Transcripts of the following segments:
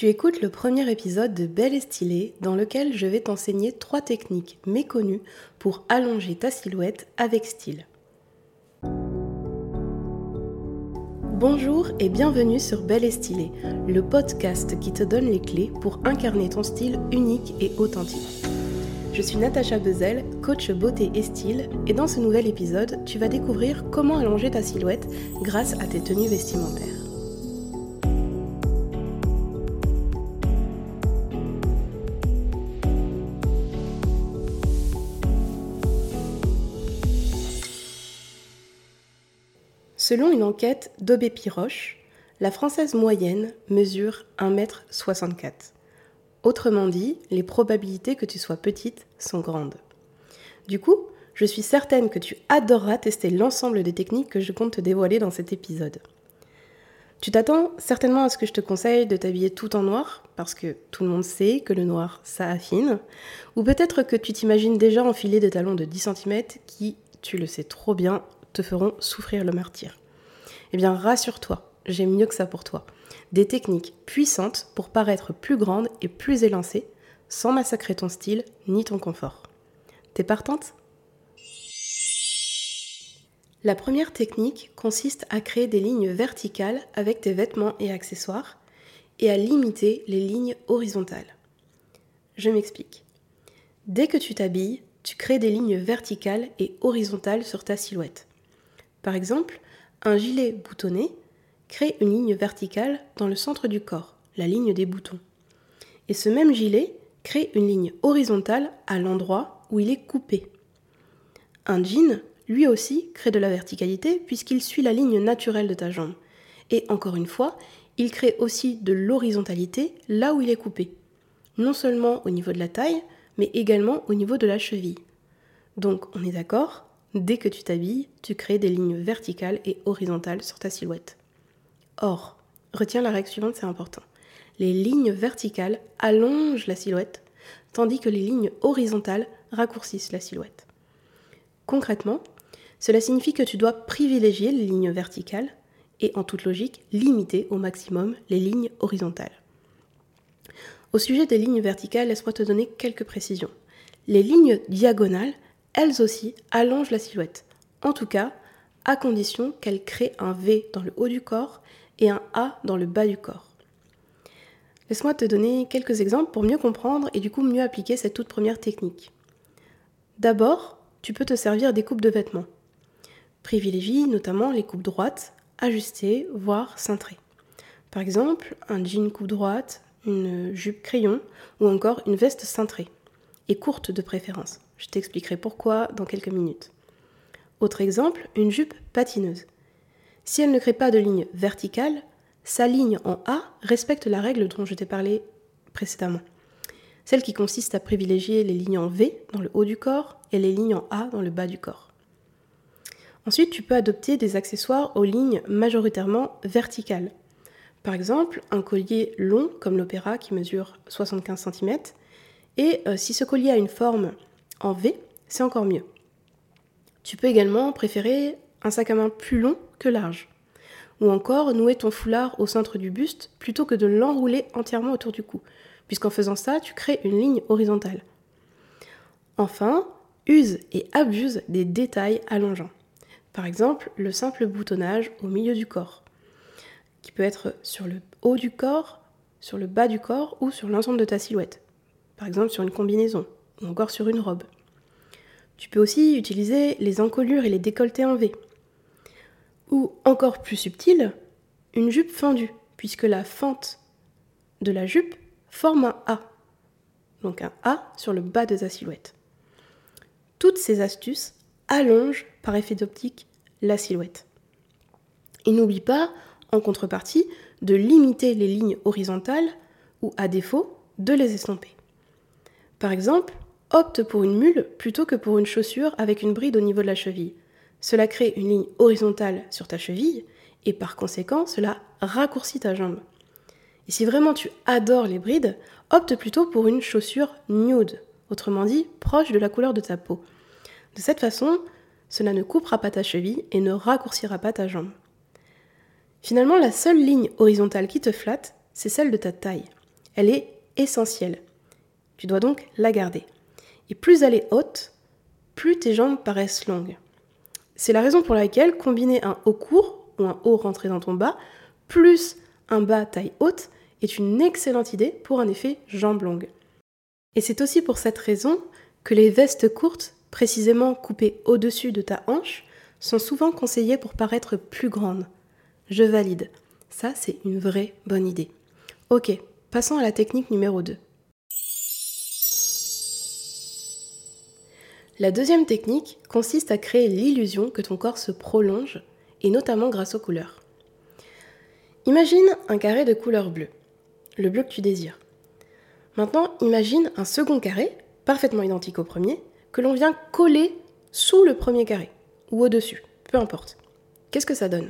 Tu écoutes le premier épisode de Belle et Stylée dans lequel je vais t'enseigner trois techniques méconnues pour allonger ta silhouette avec style. Bonjour et bienvenue sur Belle et Stylée, le podcast qui te donne les clés pour incarner ton style unique et authentique. Je suis Natacha Bezel, coach beauté et style, et dans ce nouvel épisode, tu vas découvrir comment allonger ta silhouette grâce à tes tenues vestimentaires. Selon une enquête d'Aubé Piroche, la française moyenne mesure 1m64. Autrement dit, les probabilités que tu sois petite sont grandes. Du coup, je suis certaine que tu adoreras tester l'ensemble des techniques que je compte te dévoiler dans cet épisode. Tu t'attends certainement à ce que je te conseille de t'habiller tout en noir, parce que tout le monde sait que le noir, ça affine, ou peut-être que tu t'imagines déjà enfiler des talons de 10 cm qui, tu le sais trop bien, te feront souffrir le martyr. Eh bien, rassure-toi, j'ai mieux que ça pour toi. Des techniques puissantes pour paraître plus grande et plus élancée, sans massacrer ton style ni ton confort. T'es partante? La première technique consiste à créer des lignes verticales avec tes vêtements et accessoires et à limiter les lignes horizontales. Je m'explique. Dès que tu t'habilles, tu crées des lignes verticales et horizontales sur ta silhouette. Par exemple, un gilet boutonné crée une ligne verticale dans le centre du corps, la ligne des boutons. Et ce même gilet crée une ligne horizontale à l'endroit où il est coupé. Un jean, lui aussi, crée de la verticalité puisqu'il suit la ligne naturelle de ta jambe. Et encore une fois, il crée aussi de l'horizontalité là où il est coupé. Non seulement au niveau de la taille, mais également au niveau de la cheville. Donc on est d'accord? Dès que tu t'habilles, tu crées des lignes verticales et horizontales sur ta silhouette. Or, retiens la règle suivante, c'est important. Les lignes verticales allongent la silhouette, tandis que les lignes horizontales raccourcissent la silhouette. Concrètement, cela signifie que tu dois privilégier les lignes verticales et, en toute logique, limiter au maximum les lignes horizontales. Au sujet des lignes verticales, laisse-moi te donner quelques précisions. Les lignes diagonales elles aussi allongent la silhouette. En tout cas, à condition qu'elles créent un V dans le haut du corps et un A dans le bas du corps. Laisse-moi te donner quelques exemples pour mieux comprendre et du coup mieux appliquer cette toute première technique. D'abord, tu peux te servir des coupes de vêtements. Privilégie notamment les coupes droites, ajustées, voire cintrées. Par exemple, un jean coupe droite, une jupe crayon ou encore une veste cintrée, et courte de préférence. Je t'expliquerai pourquoi dans quelques minutes. Autre exemple, une jupe patineuse. Si elle ne crée pas de ligne verticale, sa ligne en A respecte la règle dont je t'ai parlé précédemment. Celle qui consiste à privilégier les lignes en V dans le haut du corps et les lignes en A dans le bas du corps. Ensuite, tu peux adopter des accessoires aux lignes majoritairement verticales. Par exemple, un collier long comme l'opéra qui mesure 75 cm. Et euh, si ce collier a une forme en V, c'est encore mieux. Tu peux également préférer un sac à main plus long que large. Ou encore nouer ton foulard au centre du buste plutôt que de l'enrouler entièrement autour du cou, puisqu'en faisant ça, tu crées une ligne horizontale. Enfin, use et abuse des détails allongeants. Par exemple, le simple boutonnage au milieu du corps, qui peut être sur le haut du corps, sur le bas du corps ou sur l'ensemble de ta silhouette. Par exemple, sur une combinaison ou encore sur une robe. Tu peux aussi utiliser les encolures et les décolletés en V. Ou encore plus subtil, une jupe fendue, puisque la fente de la jupe forme un A. Donc un A sur le bas de ta silhouette. Toutes ces astuces allongent par effet d'optique la silhouette. Et n'oublie pas, en contrepartie, de limiter les lignes horizontales ou à défaut de les estomper. Par exemple, opte pour une mule plutôt que pour une chaussure avec une bride au niveau de la cheville. Cela crée une ligne horizontale sur ta cheville et par conséquent, cela raccourcit ta jambe. Et si vraiment tu adores les brides, opte plutôt pour une chaussure nude, autrement dit proche de la couleur de ta peau. De cette façon, cela ne coupera pas ta cheville et ne raccourcira pas ta jambe. Finalement, la seule ligne horizontale qui te flatte, c'est celle de ta taille. Elle est essentielle. Tu dois donc la garder. Et plus elle est haute, plus tes jambes paraissent longues. C'est la raison pour laquelle combiner un haut court ou un haut rentré dans ton bas, plus un bas taille haute, est une excellente idée pour un effet jambes longues. Et c'est aussi pour cette raison que les vestes courtes, précisément coupées au-dessus de ta hanche, sont souvent conseillées pour paraître plus grandes. Je valide. Ça, c'est une vraie bonne idée. Ok, passons à la technique numéro 2. La deuxième technique consiste à créer l'illusion que ton corps se prolonge, et notamment grâce aux couleurs. Imagine un carré de couleur bleue, le bleu que tu désires. Maintenant, imagine un second carré, parfaitement identique au premier, que l'on vient coller sous le premier carré, ou au-dessus, peu importe. Qu'est-ce que ça donne?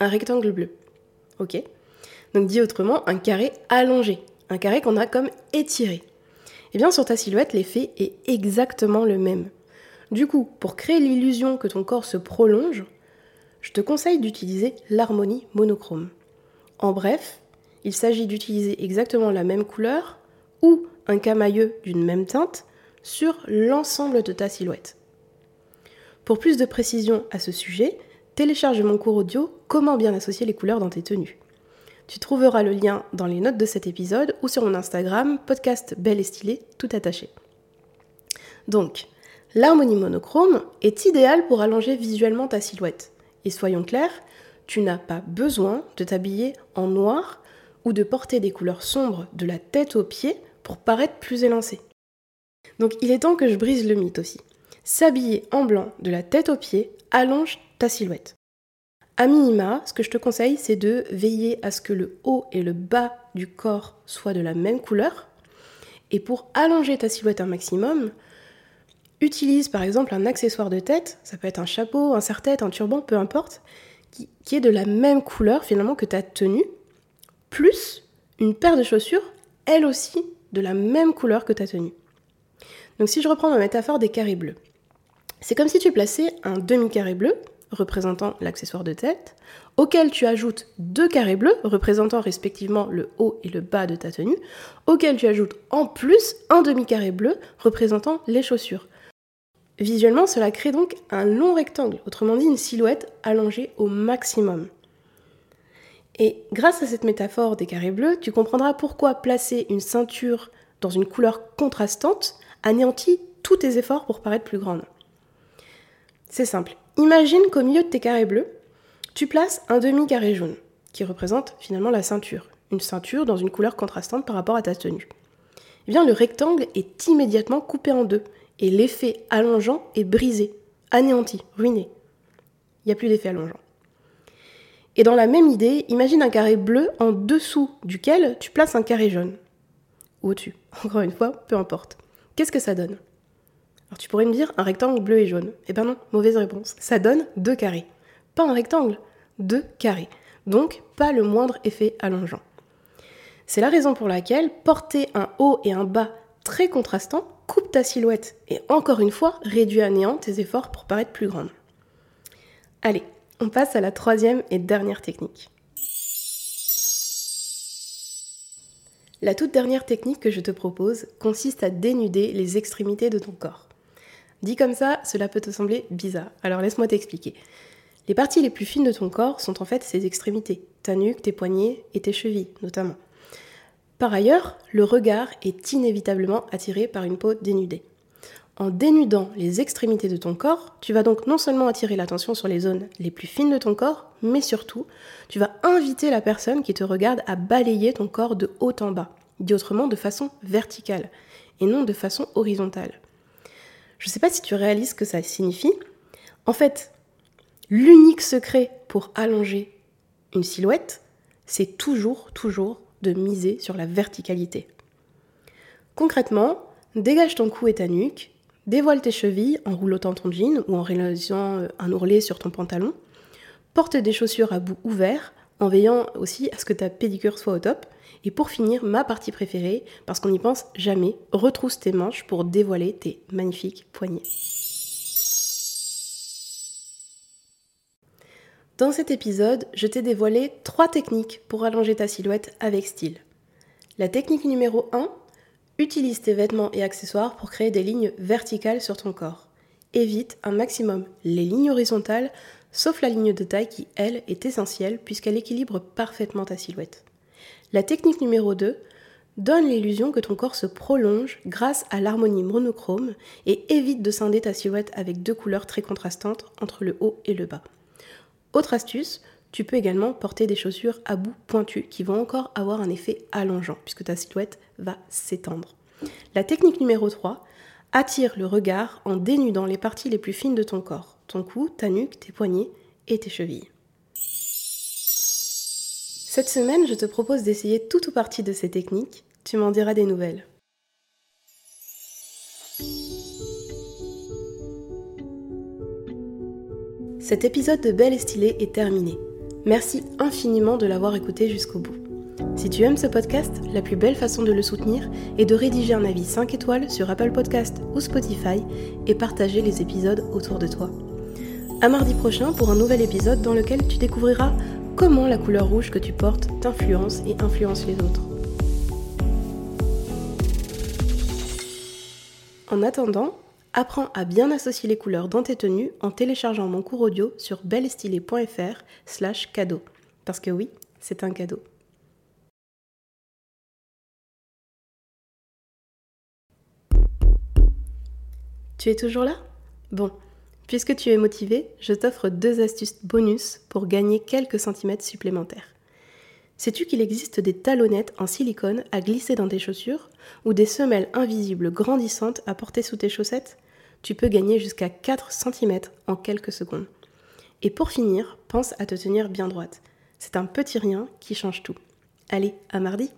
Un rectangle bleu. Ok? Donc dit autrement, un carré allongé, un carré qu'on a comme étiré. Eh sur ta silhouette, l'effet est exactement le même. Du coup, pour créer l'illusion que ton corps se prolonge, je te conseille d'utiliser l'harmonie monochrome. En bref, il s'agit d'utiliser exactement la même couleur ou un camailleux d'une même teinte sur l'ensemble de ta silhouette. Pour plus de précision à ce sujet, télécharge mon cours audio Comment bien associer les couleurs dans tes tenues. Tu trouveras le lien dans les notes de cet épisode ou sur mon Instagram, podcast belle et stylé, tout attaché. Donc, l'harmonie monochrome est idéale pour allonger visuellement ta silhouette. Et soyons clairs, tu n'as pas besoin de t'habiller en noir ou de porter des couleurs sombres de la tête aux pieds pour paraître plus élancé. Donc il est temps que je brise le mythe aussi. S'habiller en blanc de la tête aux pieds allonge ta silhouette. A minima, ce que je te conseille, c'est de veiller à ce que le haut et le bas du corps soient de la même couleur. Et pour allonger ta silhouette un maximum, utilise par exemple un accessoire de tête, ça peut être un chapeau, un serre-tête, un turban, peu importe, qui, qui, est de la même couleur finalement que ta tenue, plus une paire de chaussures, elle aussi de la même couleur que ta tenue. Donc si je reprends ma métaphore des carrés bleus, c'est comme si tu plaçais un demi-carré bleu représentant l'accessoire de tête, auquel tu ajoutes deux carrés bleus représentant respectivement le haut et le bas de ta tenue, auquel tu ajoutes en plus un demi-carré bleu représentant les chaussures. Visuellement, cela crée donc un long rectangle, autrement dit une silhouette allongée au maximum. Et grâce à cette métaphore des carrés bleus, tu comprendras pourquoi placer une ceinture dans une couleur contrastante anéantit tous tes efforts pour paraître plus grande. C'est simple. Imagine qu'au milieu de tes carrés bleus, tu places un demi-carré jaune, qui représente finalement la ceinture. Une ceinture dans une couleur contrastante par rapport à ta tenue. Eh bien, le rectangle est immédiatement coupé en deux, et l'effet allongeant est brisé, anéanti, ruiné. Il n'y a plus d'effet allongeant. Et dans la même idée, imagine un carré bleu en dessous duquel tu places un carré jaune. Ou au-dessus. Encore une fois, peu importe. Qu'est-ce que ça donne? Alors tu pourrais me dire un rectangle bleu et jaune. Eh ben non, mauvaise réponse. Ça donne deux carrés. Pas un rectangle, deux carrés. Donc pas le moindre effet allongeant. C'est la raison pour laquelle porter un haut et un bas très contrastants coupe ta silhouette et encore une fois réduit à néant tes efforts pour paraître plus grande. Allez, on passe à la troisième et dernière technique. La toute dernière technique que je te propose consiste à dénuder les extrémités de ton corps. Dit comme ça, cela peut te sembler bizarre, alors laisse-moi t'expliquer. Les parties les plus fines de ton corps sont en fait ses extrémités, ta nuque, tes poignets et tes chevilles notamment. Par ailleurs, le regard est inévitablement attiré par une peau dénudée. En dénudant les extrémités de ton corps, tu vas donc non seulement attirer l'attention sur les zones les plus fines de ton corps, mais surtout, tu vas inviter la personne qui te regarde à balayer ton corps de haut en bas, dit autrement de façon verticale, et non de façon horizontale. Je ne sais pas si tu réalises ce que ça signifie. En fait, l'unique secret pour allonger une silhouette, c'est toujours, toujours de miser sur la verticalité. Concrètement, dégage ton cou et ta nuque, Dévoile tes chevilles en roulotant ton jean ou en réalisant euh, un ourlet sur ton pantalon. Porte des chaussures à bout ouvert en veillant aussi à ce que ta pédicure soit au top. Et pour finir, ma partie préférée, parce qu'on n'y pense jamais, retrousse tes manches pour dévoiler tes magnifiques poignets. Dans cet épisode, je t'ai dévoilé trois techniques pour allonger ta silhouette avec style. La technique numéro 1, utilise tes vêtements et accessoires pour créer des lignes verticales sur ton corps. Évite un maximum les lignes horizontales, sauf la ligne de taille qui, elle, est essentielle puisqu'elle équilibre parfaitement ta silhouette. La technique numéro 2, donne l'illusion que ton corps se prolonge grâce à l'harmonie monochrome et évite de scinder ta silhouette avec deux couleurs très contrastantes entre le haut et le bas. Autre astuce, tu peux également porter des chaussures à bout pointu qui vont encore avoir un effet allongeant puisque ta silhouette va s'étendre. La technique numéro 3, attire le regard en dénudant les parties les plus fines de ton corps, ton cou, ta nuque, tes poignets et tes chevilles. Cette semaine, je te propose d'essayer tout ou partie de ces techniques. Tu m'en diras des nouvelles. Cet épisode de Belle et Stylée est terminé. Merci infiniment de l'avoir écouté jusqu'au bout. Si tu aimes ce podcast, la plus belle façon de le soutenir est de rédiger un avis 5 étoiles sur Apple Podcast ou Spotify et partager les épisodes autour de toi. À mardi prochain pour un nouvel épisode dans lequel tu découvriras comment la couleur rouge que tu portes t'influence et influence les autres. En attendant, Apprends à bien associer les couleurs dans tes tenues en téléchargeant mon cours audio sur bellestylé.fr slash cadeau. Parce que oui, c'est un cadeau. Tu es toujours là? Bon, puisque tu es motivé, je t'offre deux astuces bonus pour gagner quelques centimètres supplémentaires. Sais-tu qu'il existe des talonnettes en silicone à glisser dans tes chaussures ou des semelles invisibles grandissantes à porter sous tes chaussettes? Tu peux gagner jusqu'à 4 cm en quelques secondes. Et pour finir, pense à te tenir bien droite. C'est un petit rien qui change tout. Allez, à mardi